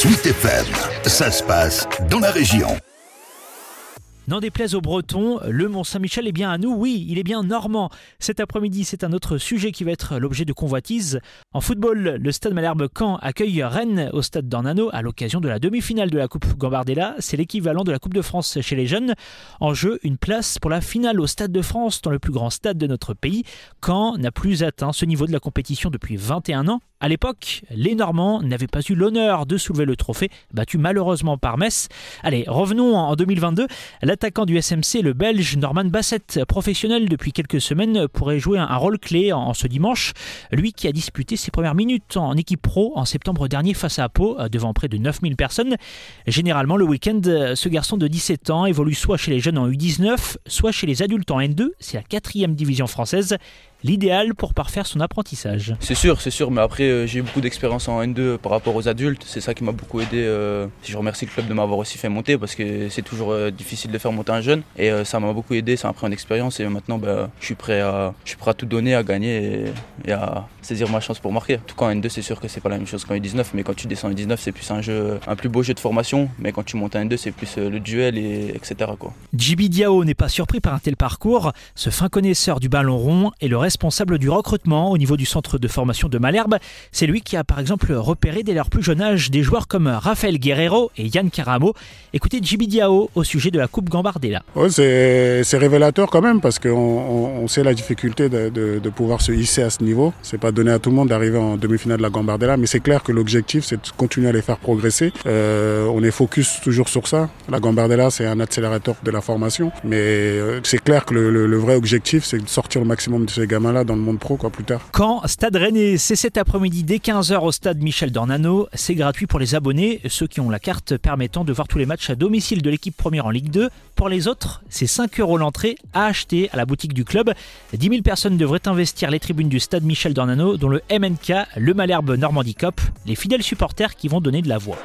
Sweet FM, ça se passe dans la région. N'en déplaise aux Bretons, le Mont-Saint-Michel est bien à nous, oui, il est bien normand. Cet après-midi, c'est un autre sujet qui va être l'objet de convoitise. En football, le Stade Malherbe Caen accueille Rennes au Stade d'Ornano à l'occasion de la demi-finale de la Coupe Gambardella. C'est l'équivalent de la Coupe de France chez les jeunes. En jeu, une place pour la finale au Stade de France, dans le plus grand stade de notre pays. Caen n'a plus atteint ce niveau de la compétition depuis 21 ans. À l'époque, les Normands n'avaient pas eu l'honneur de soulever le trophée, battu malheureusement par Metz. Allez, revenons en 2022. L'attaquant du SMC, le Belge Norman Bassett, professionnel depuis quelques semaines, pourrait jouer un rôle clé en ce dimanche. Lui qui a disputé ses premières minutes en équipe pro en septembre dernier face à Pau, devant près de 9000 personnes. Généralement, le week-end, ce garçon de 17 ans évolue soit chez les jeunes en U19, soit chez les adultes en N2. C'est la quatrième division française l'idéal pour parfaire son apprentissage. C'est sûr, c'est sûr, mais après euh, j'ai eu beaucoup d'expérience en N2 par rapport aux adultes, c'est ça qui m'a beaucoup aidé. Euh, je remercie le club de m'avoir aussi fait monter parce que c'est toujours euh, difficile de faire monter un jeune et ça m'a beaucoup aidé, ça m'a pris une expérience et maintenant bah, je, suis prêt à, je suis prêt à tout donner, à gagner et, à saisir ma chance pour marquer. En tout cas en N2 c'est sûr que c'est pas la même chose qu'en U19, mais quand tu descends en U19 c'est plus un jeu, un plus beau jeu de formation, mais quand tu montes en N2 c'est plus le duel et etc. Quoi. Jibi Diao n'est pas surpris par un tel parcours, ce fin connaisseur du ballon rond est le responsable du recrutement au niveau du centre de formation de Malherbe. C'est lui qui a par exemple repéré dès leur plus jeune âge des joueurs comme Rafael Guerrero et Yann Caramo. Écoutez Jibi Diao au sujet de la Coupe Gambardella. c'est révélateur quand même parce qu'on sait la difficulté de, pouvoir se hisser à ce niveau. C'est pas donné à tout le monde d'arriver en demi-finale de la Gambardella, mais c'est clair que l'objectif c'est de continuer à les faire progresser. Euh, on est focus toujours sur ça. La Gambardella c'est un accélérateur de la formation, mais euh, c'est clair que le, vrai objectif c'est de sortir le maximum de ces dans le monde pro quoi plus tard. Quand Stade Rennais, c'est cet après-midi dès 15h au stade Michel Dornano. C'est gratuit pour les abonnés, ceux qui ont la carte permettant de voir tous les matchs à domicile de l'équipe première en Ligue 2. Pour les autres, c'est 5 euros l'entrée à acheter à la boutique du club. 10 000 personnes devraient investir les tribunes du stade Michel Dornano, dont le MNK, le Malherbe Normandie Cup, les fidèles supporters qui vont donner de la voix.